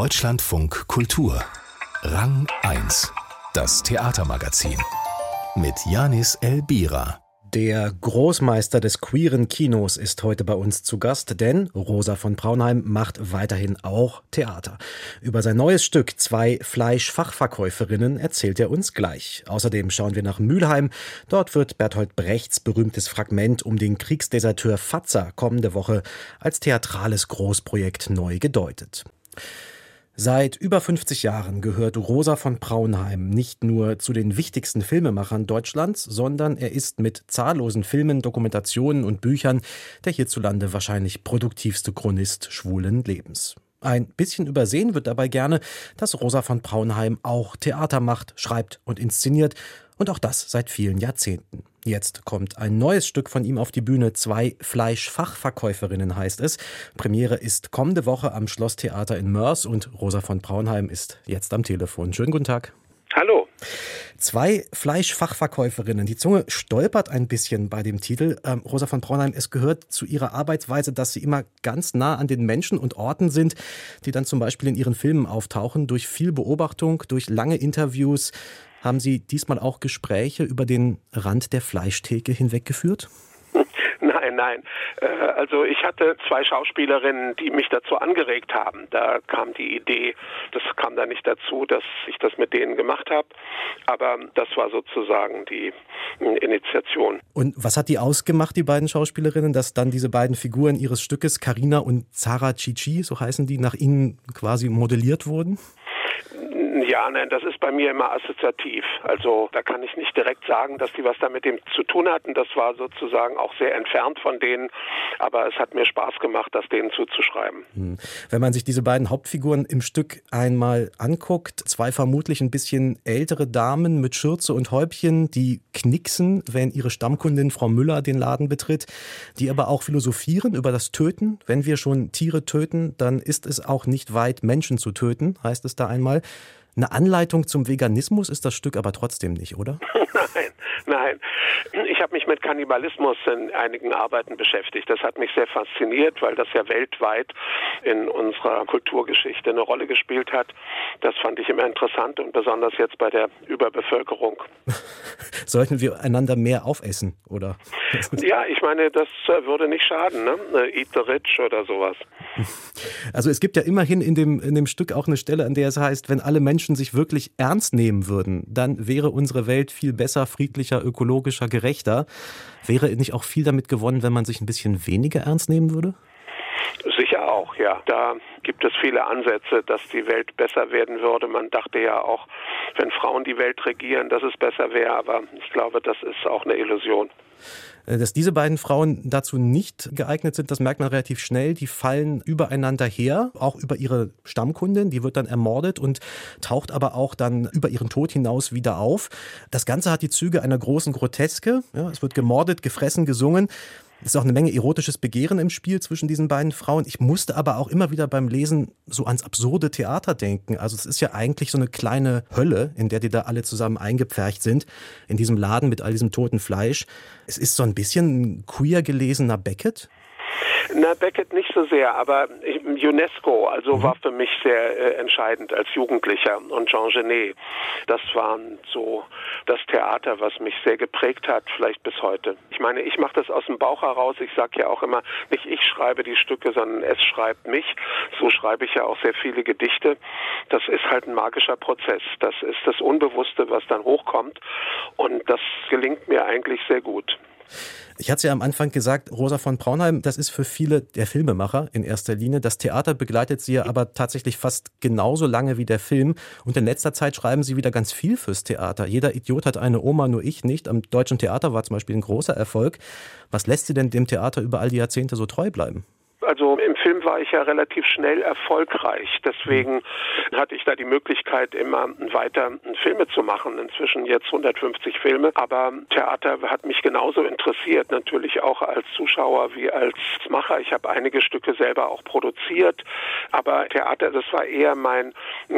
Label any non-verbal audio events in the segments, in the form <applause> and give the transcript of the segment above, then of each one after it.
Deutschlandfunk Kultur. Rang 1. Das Theatermagazin. Mit Janis Elbira. Der Großmeister des queeren Kinos ist heute bei uns zu Gast, denn Rosa von Braunheim macht weiterhin auch Theater. Über sein neues Stück Zwei Fleischfachverkäuferinnen erzählt er uns gleich. Außerdem schauen wir nach Mülheim. Dort wird Bertolt Brechts berühmtes Fragment um den Kriegsdeserteur Fatzer kommende Woche als theatrales Großprojekt neu gedeutet. Seit über 50 Jahren gehört Rosa von Braunheim nicht nur zu den wichtigsten Filmemachern Deutschlands, sondern er ist mit zahllosen Filmen, Dokumentationen und Büchern der hierzulande wahrscheinlich produktivste Chronist schwulen Lebens. Ein bisschen übersehen wird dabei gerne, dass Rosa von Braunheim auch Theater macht, schreibt und inszeniert und auch das seit vielen Jahrzehnten. Jetzt kommt ein neues Stück von ihm auf die Bühne. Zwei Fleischfachverkäuferinnen heißt es. Premiere ist kommende Woche am Schlosstheater in Mörs und Rosa von Braunheim ist jetzt am Telefon. Schönen guten Tag. Hallo. Zwei Fleischfachverkäuferinnen. Die Zunge stolpert ein bisschen bei dem Titel. Ähm, Rosa von Braunheim, es gehört zu ihrer Arbeitsweise, dass sie immer ganz nah an den Menschen und Orten sind, die dann zum Beispiel in ihren Filmen auftauchen, durch viel Beobachtung, durch lange Interviews. Haben Sie diesmal auch Gespräche über den Rand der Fleischtheke hinweggeführt? <laughs> Nein, nein. Äh, also ich hatte zwei Schauspielerinnen, die mich dazu angeregt haben. Da kam die Idee, das kam da nicht dazu, dass ich das mit denen gemacht habe, aber das war sozusagen die Initiation. Und was hat die ausgemacht, die beiden Schauspielerinnen, dass dann diese beiden Figuren ihres Stückes, Karina und Zara Chichi, so heißen die, nach ihnen quasi modelliert wurden? Ja, nein, das ist bei mir immer assoziativ. Also da kann ich nicht direkt sagen, dass die was da mit dem zu tun hatten. Das war sozusagen auch sehr entfernt von denen. Aber es hat mir Spaß gemacht, das denen zuzuschreiben. Hm. Wenn man sich diese beiden Hauptfiguren im Stück einmal anguckt, zwei vermutlich ein bisschen ältere Damen mit Schürze und Häubchen, die knicksen, wenn ihre Stammkundin Frau Müller den Laden betritt, die aber auch philosophieren über das Töten. Wenn wir schon Tiere töten, dann ist es auch nicht weit, Menschen zu töten, heißt es da einmal. Eine Anleitung zum Veganismus ist das Stück aber trotzdem nicht, oder? <laughs> Nein, nein. Ich habe mich mit Kannibalismus in einigen Arbeiten beschäftigt. Das hat mich sehr fasziniert, weil das ja weltweit in unserer Kulturgeschichte eine Rolle gespielt hat. Das fand ich immer interessant und besonders jetzt bei der Überbevölkerung. <laughs> Sollten wir einander mehr aufessen, oder? <laughs> ja, ich meine, das äh, würde nicht schaden, ne? Eat the rich oder sowas. <laughs> Also es gibt ja immerhin in dem, in dem Stück auch eine Stelle, an der es heißt, wenn alle Menschen sich wirklich ernst nehmen würden, dann wäre unsere Welt viel besser, friedlicher, ökologischer, gerechter. Wäre nicht auch viel damit gewonnen, wenn man sich ein bisschen weniger ernst nehmen würde? Sicher auch, ja. Da gibt es viele Ansätze, dass die Welt besser werden würde. Man dachte ja auch, wenn Frauen die Welt regieren, dass es besser wäre, aber ich glaube, das ist auch eine Illusion. Äh, dass diese beiden Frauen dazu nicht geeignet sind, das merkt man relativ schnell. Die fallen übereinander her, auch über ihre Stammkundin. Die wird dann ermordet und taucht aber auch dann über ihren Tod hinaus wieder auf. Das Ganze hat die Züge einer großen Groteske. Ja, es wird gemordet, gefressen, gesungen. Es ist auch eine Menge erotisches Begehren im Spiel zwischen diesen beiden Frauen. Ich musste aber auch immer wieder beim Lesen so ans absurde Theater denken. Also es ist ja eigentlich so eine kleine Hölle, in der die da alle zusammen eingepfercht sind, in diesem Laden mit all diesem toten Fleisch. Es ist so ein bisschen ein queer gelesener Beckett. Na, Beckett nicht so sehr, aber UNESCO, also mhm. war für mich sehr äh, entscheidend als Jugendlicher und Jean Genet. Das waren so das Theater, was mich sehr geprägt hat, vielleicht bis heute. Ich meine, ich mache das aus dem Bauch heraus. Ich sage ja auch immer, nicht ich schreibe die Stücke, sondern es schreibt mich. So schreibe ich ja auch sehr viele Gedichte. Das ist halt ein magischer Prozess. Das ist das Unbewusste, was dann hochkommt. Und das gelingt mir eigentlich sehr gut. Ich hatte ja am Anfang gesagt, Rosa von Braunheim, das ist für viele der Filmemacher in erster Linie. Das Theater begleitet sie ja aber tatsächlich fast genauso lange wie der Film. Und in letzter Zeit schreiben sie wieder ganz viel fürs Theater. Jeder Idiot hat eine Oma, nur ich nicht. Am Deutschen Theater war zum Beispiel ein großer Erfolg. Was lässt sie denn dem Theater über all die Jahrzehnte so treu bleiben? Also im Film war ich ja relativ schnell erfolgreich. Deswegen hatte ich da die Möglichkeit, immer weiter Filme zu machen. Inzwischen jetzt 150 Filme. Aber Theater hat mich genauso interessiert, natürlich auch als Zuschauer wie als Macher. Ich habe einige Stücke selber auch produziert. Aber Theater, das war eher mein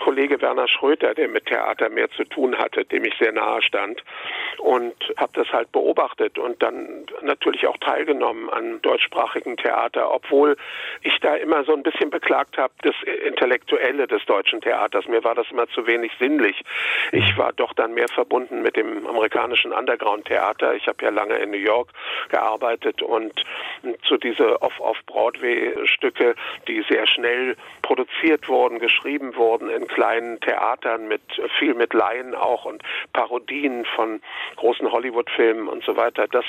Kollege Werner Schröter, der mit Theater mehr zu tun hatte, dem ich sehr nahe stand. Und habe das halt beobachtet und dann natürlich auch teilgenommen an deutschsprachigen Theater, obwohl ich da immer so ein bisschen beklagt habe, das Intellektuelle des deutschen Theaters. Mir war das immer zu wenig sinnlich. Ich war doch dann mehr verbunden mit dem amerikanischen Underground-Theater. Ich habe ja lange in New York gearbeitet und zu diese Off-Off-Broadway-Stücke, die sehr schnell produziert wurden, geschrieben wurden in kleinen Theatern mit viel mit Laien auch und Parodien von großen Hollywood-Filmen und so weiter. Das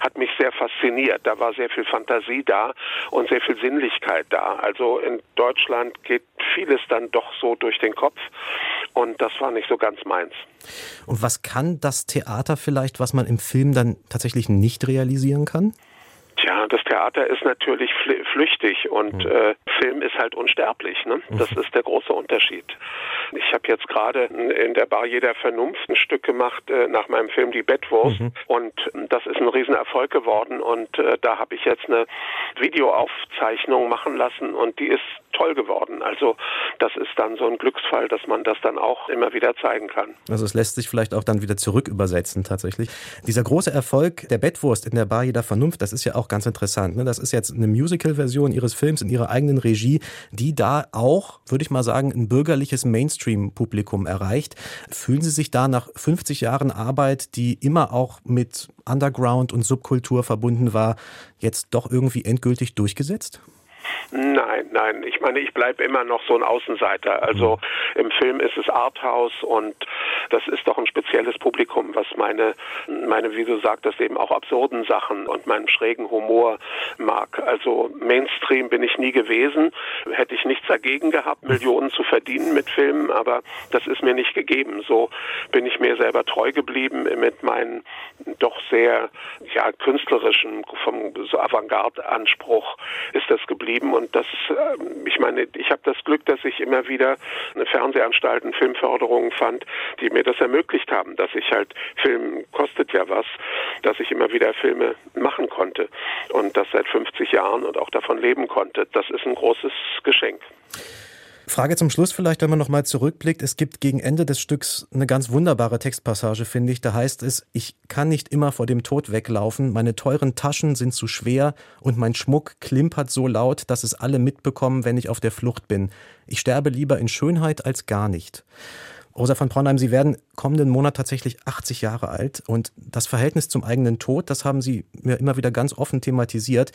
hat mich sehr fasziniert. Da war sehr viel Fantasie da und sehr viel Sinnlichkeit da. Also in Deutschland geht vieles dann doch so durch den Kopf und das war nicht so ganz meins. Und was kann das Theater vielleicht, was man im Film dann tatsächlich nicht realisieren kann? Das Theater ist natürlich flüchtig und mhm. äh, Film ist halt unsterblich. Ne? Das mhm. ist der große Unterschied. Ich habe jetzt gerade in der Bar jeder Vernunft ein Stück gemacht äh, nach meinem Film Die Bettwurst mhm. und das ist ein Riesenerfolg geworden und äh, da habe ich jetzt eine Videoaufzeichnung machen lassen und die ist toll geworden. Also das ist dann so ein Glücksfall, dass man das dann auch immer wieder zeigen kann. Also es lässt sich vielleicht auch dann wieder zurück übersetzen tatsächlich. Dieser große Erfolg der Bettwurst in der Bar jeder Vernunft, das ist ja auch ganz interessant. Ne? Das ist jetzt eine Musical-Version Ihres Films in Ihrer eigenen Regie, die da auch, würde ich mal sagen, ein bürgerliches Mainstream-Publikum erreicht. Fühlen Sie sich da nach 50 Jahren Arbeit, die immer auch mit Underground und Subkultur verbunden war, jetzt doch irgendwie endgültig durchgesetzt? Nein, nein. Ich meine, ich bleibe immer noch so ein Außenseiter. Also mhm. im Film ist es Arthouse und das ist doch ein spezielles Publikum, was meine, meine, wie du sagtest, eben auch absurden Sachen und meinen schrägen Humor mag. Also Mainstream bin ich nie gewesen. Hätte ich nichts dagegen gehabt, Millionen zu verdienen mit Filmen, aber das ist mir nicht gegeben. So bin ich mir selber treu geblieben mit meinen doch sehr ja, künstlerischen, vom so Avantgarde-Anspruch ist das geblieben und das, ähm, ich meine, ich habe das Glück, dass ich immer wieder eine Fernsehanstalten, Filmförderungen fand, die mir das ermöglicht haben, dass ich halt, Film kostet ja was, dass ich immer wieder Filme machen konnte und das seit 50 Jahren und auch davon leben konnte. Das ist ein großes Geschenk. Frage zum Schluss vielleicht, wenn man nochmal zurückblickt. Es gibt gegen Ende des Stücks eine ganz wunderbare Textpassage, finde ich. Da heißt es, ich kann nicht immer vor dem Tod weglaufen. Meine teuren Taschen sind zu schwer und mein Schmuck klimpert so laut, dass es alle mitbekommen, wenn ich auf der Flucht bin. Ich sterbe lieber in Schönheit als gar nicht. Rosa von Braunheim, Sie werden kommenden Monat tatsächlich 80 Jahre alt und das Verhältnis zum eigenen Tod, das haben Sie mir immer wieder ganz offen thematisiert.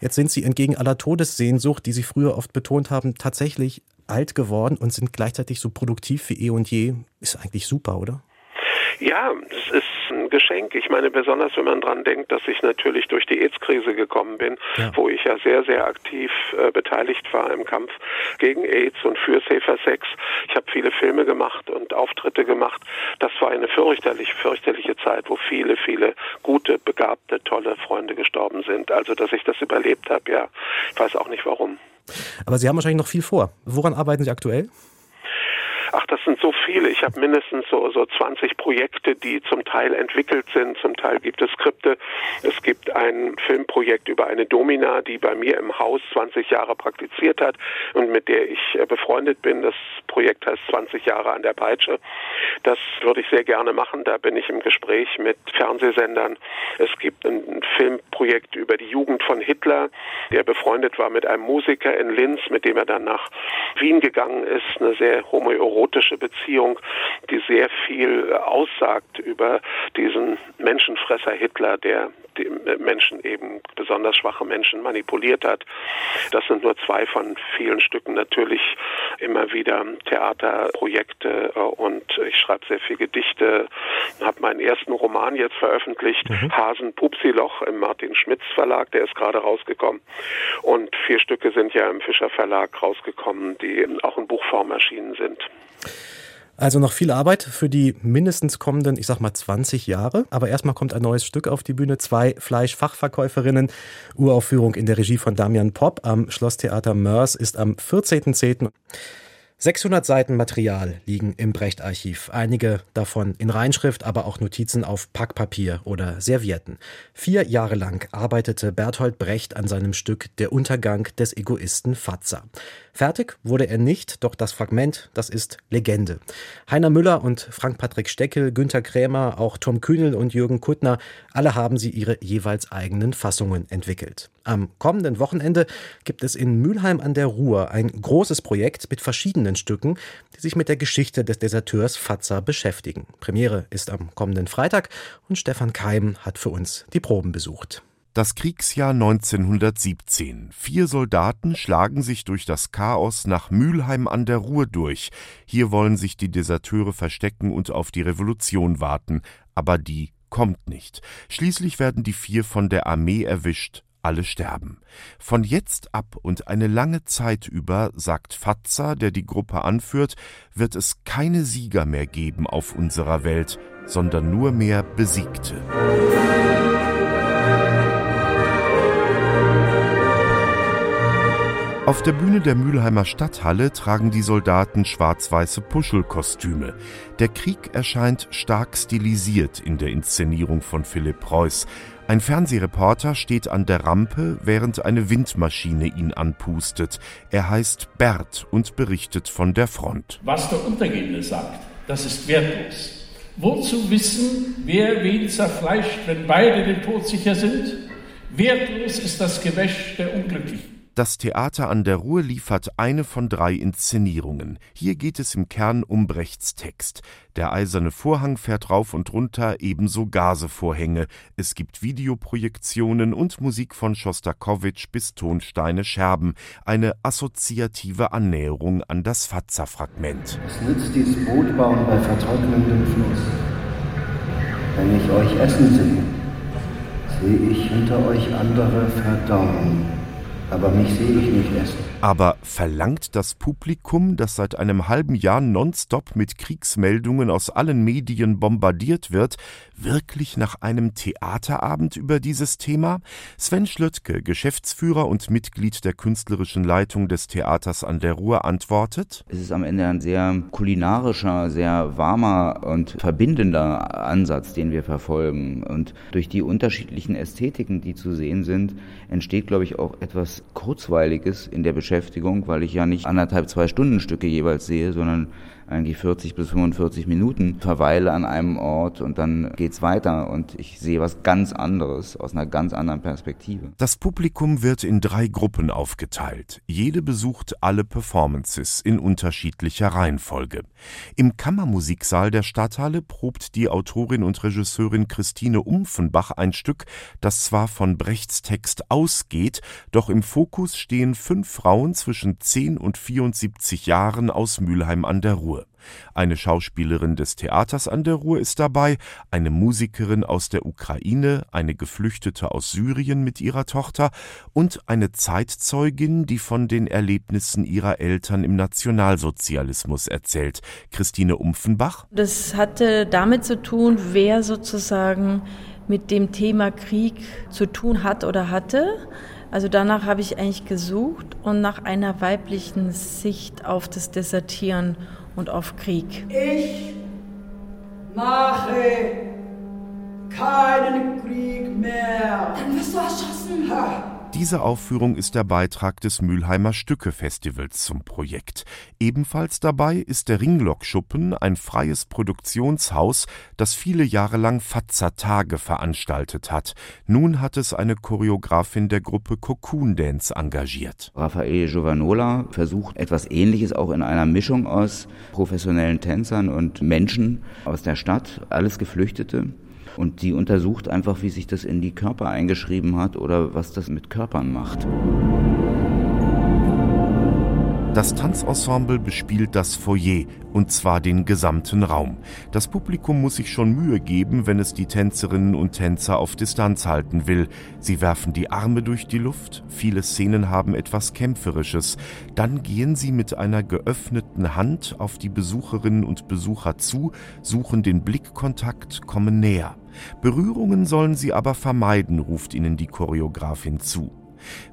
Jetzt sind Sie entgegen aller Todessehnsucht, die Sie früher oft betont haben, tatsächlich alt geworden und sind gleichzeitig so produktiv wie eh und je. Ist eigentlich super, oder? Ja, es ist ein Geschenk. Ich meine, besonders wenn man dran denkt, dass ich natürlich durch die AIDS-Krise gekommen bin, ja. wo ich ja sehr, sehr aktiv äh, beteiligt war im Kampf gegen AIDS und für Safer Sex. Ich habe viele Filme gemacht und Auftritte gemacht. Das war eine fürchterlich, fürchterliche Zeit, wo viele, viele gute, begabte, tolle Freunde gestorben sind. Also, dass ich das überlebt habe, ja, ich weiß auch nicht warum. Aber Sie haben wahrscheinlich noch viel vor. Woran arbeiten Sie aktuell? Ach, das sind so viele. Ich habe mindestens so, so 20 Projekte, die zum Teil entwickelt sind. Zum Teil gibt es Skripte. Es gibt ein Filmprojekt über eine Domina, die bei mir im Haus 20 Jahre praktiziert hat und mit der ich äh, befreundet bin. Das Projekt heißt 20 Jahre an der Peitsche. Das würde ich sehr gerne machen. Da bin ich im Gespräch mit Fernsehsendern. Es gibt ein Filmprojekt über die Jugend von Hitler, der befreundet war mit einem Musiker in Linz, mit dem er dann nach Wien gegangen ist. Eine sehr homoerotische erotische Beziehung, die sehr viel aussagt über diesen Menschenfresser Hitler, der Menschen eben, besonders schwache Menschen manipuliert hat. Das sind nur zwei von vielen Stücken. Natürlich immer wieder Theaterprojekte und ich schreibe sehr viel Gedichte, habe meinen ersten Roman jetzt veröffentlicht, mhm. Hasen Pupsiloch im Martin Schmitz Verlag, der ist gerade rausgekommen. Und vier Stücke sind ja im Fischer Verlag rausgekommen, die auch in Buchform erschienen sind. Also noch viel Arbeit für die mindestens kommenden, ich sag mal 20 Jahre. Aber erstmal kommt ein neues Stück auf die Bühne. Zwei Fleischfachverkäuferinnen. Uraufführung in der Regie von Damian Popp am Schlosstheater Mörs ist am 14.10. 600 Seiten Material liegen im Brecht-Archiv. Einige davon in Reinschrift, aber auch Notizen auf Packpapier oder Servietten. Vier Jahre lang arbeitete Bertolt Brecht an seinem Stück Der Untergang des Egoisten Fatzer. Fertig wurde er nicht, doch das Fragment, das ist Legende. Heiner Müller und Frank-Patrick Steckel, Günter Krämer, auch Tom Kühnel und Jürgen Kuttner, alle haben sie ihre jeweils eigenen Fassungen entwickelt. Am kommenden Wochenende gibt es in Mülheim an der Ruhr ein großes Projekt mit verschiedenen Stücken, die sich mit der Geschichte des Deserteurs Fatzer beschäftigen. Premiere ist am kommenden Freitag und Stefan Keim hat für uns die Proben besucht. Das Kriegsjahr 1917. Vier Soldaten schlagen sich durch das Chaos nach Mülheim an der Ruhr durch. Hier wollen sich die Deserteure verstecken und auf die Revolution warten. Aber die kommt nicht. Schließlich werden die vier von der Armee erwischt. Alle sterben. Von jetzt ab und eine lange Zeit über, sagt Fatzer, der die Gruppe anführt, wird es keine Sieger mehr geben auf unserer Welt, sondern nur mehr Besiegte. Auf der Bühne der Mülheimer Stadthalle tragen die Soldaten schwarz-weiße Puschelkostüme. Der Krieg erscheint stark stilisiert in der Inszenierung von Philipp Preuß. Ein Fernsehreporter steht an der Rampe, während eine Windmaschine ihn anpustet. Er heißt Bert und berichtet von der Front. Was der Untergehende sagt, das ist wertlos. Wozu wissen, wer wen zerfleischt, wenn beide dem Tod sicher sind? Wertlos ist das Gewäsch der Unglücklichen. Das Theater an der Ruhr liefert eine von drei Inszenierungen. Hier geht es im Kern um Brechts Text. Der eiserne Vorhang fährt rauf und runter, ebenso Gasevorhänge. Es gibt Videoprojektionen und Musik von Schostakowitsch bis Tonsteine Scherben. Eine assoziative Annäherung an das Fatzer-Fragment. Es nützt dies Boot bauen bei vertrocknendem Fluss. Wenn ich euch essen sehe, sehe ich hinter euch andere verdauen aber mich sehe ich nicht essen. Aber verlangt das Publikum, das seit einem halben Jahr nonstop mit Kriegsmeldungen aus allen Medien bombardiert wird, wirklich nach einem Theaterabend über dieses Thema? Sven Schlöttke, Geschäftsführer und Mitglied der künstlerischen Leitung des Theaters an der Ruhr, antwortet: Es ist am Ende ein sehr kulinarischer, sehr warmer und verbindender Ansatz, den wir verfolgen. Und durch die unterschiedlichen Ästhetiken, die zu sehen sind, entsteht, glaube ich, auch etwas Kurzweiliges in der Beschäftigung, weil ich ja nicht anderthalb, zwei Stunden Stücke jeweils sehe, sondern eigentlich 40 bis 45 Minuten verweile an einem Ort und dann geht's weiter und ich sehe was ganz anderes aus einer ganz anderen Perspektive. Das Publikum wird in drei Gruppen aufgeteilt. Jede besucht alle Performances in unterschiedlicher Reihenfolge. Im Kammermusiksaal der Stadthalle probt die Autorin und Regisseurin Christine Umfenbach ein Stück, das zwar von Brechts Text ausgeht, doch im Fokus stehen fünf Frauen zwischen 10 und 74 Jahren aus Mülheim an der Ruhr. Eine Schauspielerin des Theaters an der Ruhr ist dabei, eine Musikerin aus der Ukraine, eine Geflüchtete aus Syrien mit ihrer Tochter und eine Zeitzeugin, die von den Erlebnissen ihrer Eltern im Nationalsozialismus erzählt. Christine Umfenbach. Das hatte damit zu tun, wer sozusagen mit dem Thema Krieg zu tun hat oder hatte. Also danach habe ich eigentlich gesucht und nach einer weiblichen Sicht auf das Desertieren und auf Krieg. Ich mache keinen Krieg mehr. Dann wirst du erschossen. Ha. Diese Aufführung ist der Beitrag des Mülheimer Stücke-Festivals zum Projekt. Ebenfalls dabei ist der Ringlockschuppen, ein freies Produktionshaus, das viele Jahre lang Fatzer Tage veranstaltet hat. Nun hat es eine Choreografin der Gruppe Cocoon Dance engagiert. Raffaele Giovanola versucht etwas Ähnliches auch in einer Mischung aus professionellen Tänzern und Menschen aus der Stadt, alles Geflüchtete. Und die untersucht einfach, wie sich das in die Körper eingeschrieben hat oder was das mit Körpern macht. Das Tanzensemble bespielt das Foyer, und zwar den gesamten Raum. Das Publikum muss sich schon Mühe geben, wenn es die Tänzerinnen und Tänzer auf Distanz halten will. Sie werfen die Arme durch die Luft, viele Szenen haben etwas Kämpferisches. Dann gehen sie mit einer geöffneten Hand auf die Besucherinnen und Besucher zu, suchen den Blickkontakt, kommen näher. Berührungen sollen sie aber vermeiden, ruft ihnen die Choreografin zu.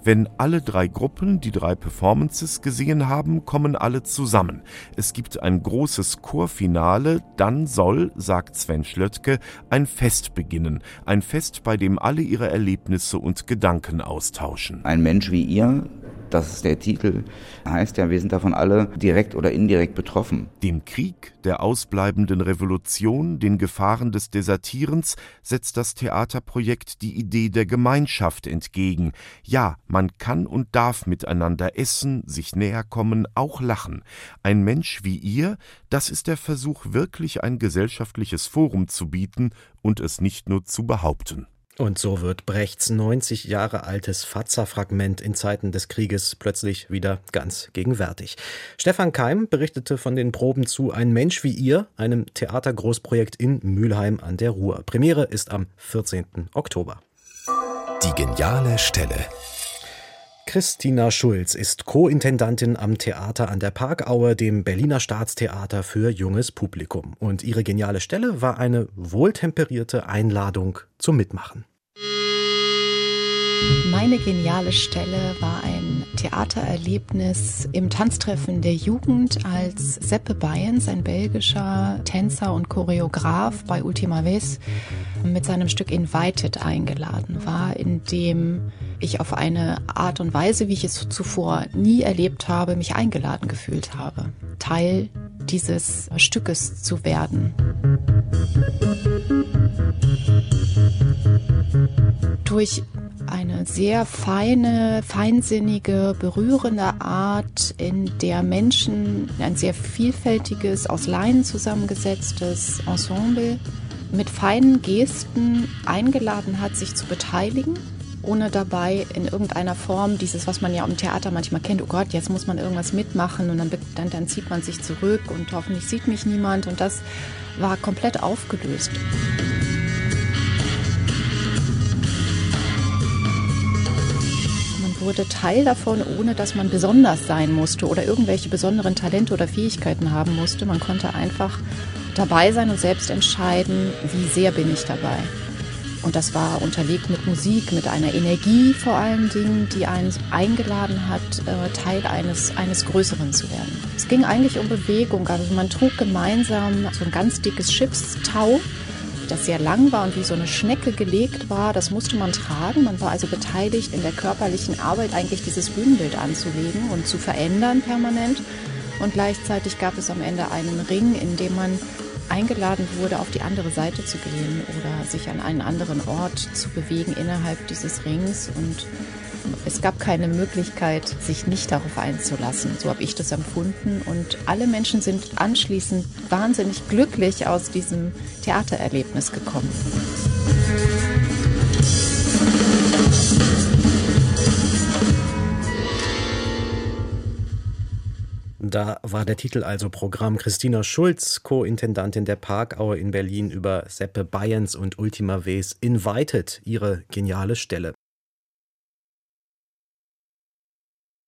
Wenn alle drei Gruppen die drei Performances gesehen haben, kommen alle zusammen. Es gibt ein großes Chorfinale, dann soll, sagt Sven Schlöttke, ein Fest beginnen. Ein Fest, bei dem alle ihre Erlebnisse und Gedanken austauschen. Ein Mensch wie ihr Das ist der Titel. Heißt ja, wir sind davon alle direkt oder indirekt betroffen. Dem Krieg, der ausbleibenden Revolution, den Gefahren des Desertierens setzt das Theaterprojekt die Idee der Gemeinschaft entgegen. Ja, man kann und darf miteinander essen, sich näher kommen, auch lachen. Ein Mensch wie ihr, das ist der Versuch, wirklich ein gesellschaftliches Forum zu bieten und es nicht nur zu behaupten. Und so wird Brechts 90 Jahre altes Fatzer-Fragment in Zeiten des Krieges plötzlich wieder ganz gegenwärtig. Stefan Keim berichtete von den Proben zu Ein Mensch wie ihr, einem Theatergroßprojekt in Mülheim an der Ruhr. Premiere ist am 14. Oktober. Die geniale Stelle. Christina Schulz ist Co-Intendantin am Theater an der Parkaue, dem Berliner Staatstheater für junges Publikum. Und ihre geniale Stelle war eine wohltemperierte Einladung zum Mitmachen. Meine geniale Stelle war ein Theatererlebnis im Tanztreffen der Jugend, als Seppe Bayens, ein belgischer Tänzer und Choreograf bei Ultima Ves, mit seinem Stück Invited eingeladen war, in dem ich auf eine Art und Weise, wie ich es zuvor nie erlebt habe, mich eingeladen gefühlt habe, Teil dieses Stückes zu werden. Durch eine sehr feine, feinsinnige, berührende Art, in der Menschen ein sehr vielfältiges, aus Laien zusammengesetztes Ensemble mit feinen Gesten eingeladen hat, sich zu beteiligen, ohne dabei in irgendeiner Form dieses, was man ja im Theater manchmal kennt, oh Gott, jetzt muss man irgendwas mitmachen und dann, dann, dann zieht man sich zurück und hoffentlich sieht mich niemand und das war komplett aufgelöst. wurde Teil davon, ohne dass man besonders sein musste oder irgendwelche besonderen Talente oder Fähigkeiten haben musste. Man konnte einfach dabei sein und selbst entscheiden, wie sehr bin ich dabei. Und das war unterlegt mit Musik, mit einer Energie vor allen Dingen, die einen eingeladen hat, äh, Teil eines, eines Größeren zu werden. Es ging eigentlich um Bewegung. Also man trug gemeinsam so ein ganz dickes Schiffstau das sehr lang war und wie so eine Schnecke gelegt war. Das musste man tragen. Man war also beteiligt in der körperlichen Arbeit, eigentlich dieses Bühnenbild anzulegen und zu verändern permanent. Und gleichzeitig gab es am Ende einen Ring, in dem man eingeladen wurde, auf die andere Seite zu gehen oder sich an einen anderen Ort zu bewegen innerhalb dieses Rings. Und es gab keine Möglichkeit, sich nicht darauf einzulassen. So habe ich das empfunden. Und alle Menschen sind anschließend wahnsinnig glücklich aus diesem Theatererlebnis gekommen. Da war der Titel also Programm Christina Schulz, Co-Intendantin der Parkaue in Berlin über Seppe Bayens und Ultima Ves Invited, ihre geniale Stelle.